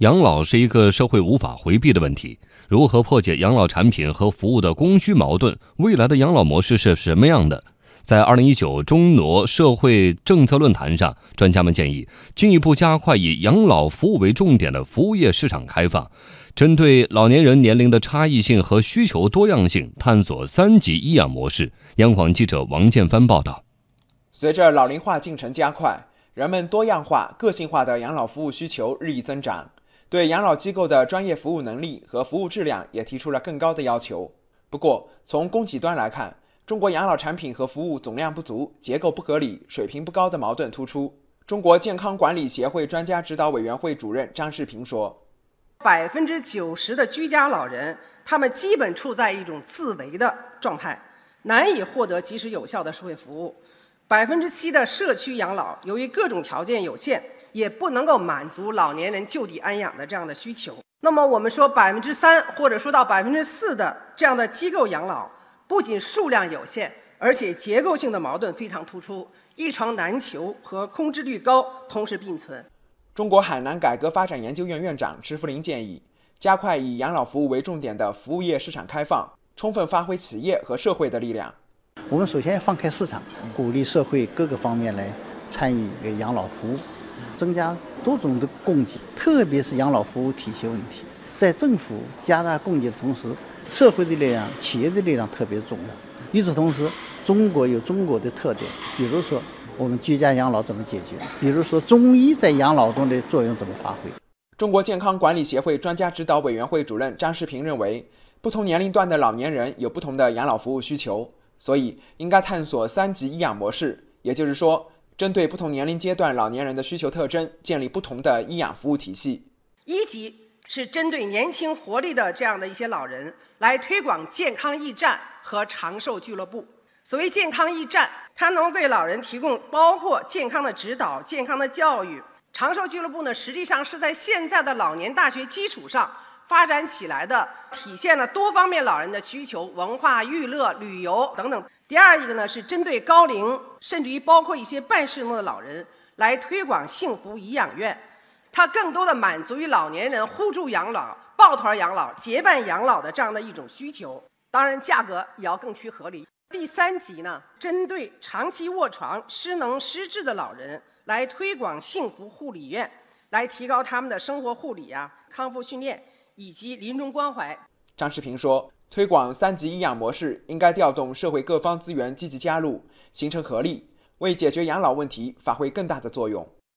养老是一个社会无法回避的问题，如何破解养老产品和服务的供需矛盾？未来的养老模式是什么样的？在二零一九中挪社会政策论坛上，专家们建议进一步加快以养老服务为重点的服务业市场开放，针对老年人年龄的差异性和需求多样性，探索三级医养模式。央广记者王建帆报道。随着老龄化进程加快，人们多样化、个性化的养老服务需求日益增长。对养老机构的专业服务能力和服务质量也提出了更高的要求。不过，从供给端来看，中国养老产品和服务总量不足、结构不合理、水平不高的矛盾突出。中国健康管理协会专家指导委员会主任张世平说：“百分之九十的居家老人，他们基本处在一种自危的状态，难以获得及时有效的社会服务。百分之七的社区养老，由于各种条件有限。”也不能够满足老年人就地安养的这样的需求。那么我们说百分之三或者说到百分之四的这样的机构养老，不仅数量有限，而且结构性的矛盾非常突出，一床难求和空置率高同时并存。中国海南改革发展研究院院长池福林建议，加快以养老服务为重点的服务业市场开放，充分发挥企业和社会的力量。我们首先要放开市场，鼓励社会各个方面来参与养老服务。增加多种的供给，特别是养老服务体系问题，在政府加大供给的同时，社会的力量、企业的力量特别重要。与此同时，中国有中国的特点，比如说我们居家养老怎么解决？比如说中医在养老中的作用怎么发挥？中国健康管理协会专家指导委员会主任张世平认为，不同年龄段的老年人有不同的养老服务需求，所以应该探索三级医养模式，也就是说。针对不同年龄阶段老年人的需求特征，建立不同的医养服务体系。一级是针对年轻活力的这样的一些老人，来推广健康驿站和长寿俱乐部。所谓健康驿站，它能为老人提供包括健康的指导、健康的教育。长寿俱乐部呢，实际上是在现在的老年大学基础上发展起来的，体现了多方面老人的需求：文化、娱乐、旅游等等。第二一个呢，是针对高龄，甚至于包括一些半失能的老人，来推广幸福颐养院。它更多的满足于老年人互助养老、抱团养老、结伴养老的这样的一种需求。当然，价格也要更趋合理。第三级呢，针对长期卧床、失能失智的老人，来推广幸福护理院，来提高他们的生活护理啊、康复训练以及临终关怀。张世平说。推广三级医养模式，应该调动社会各方资源积极加入，形成合力，为解决养老问题发挥更大的作用。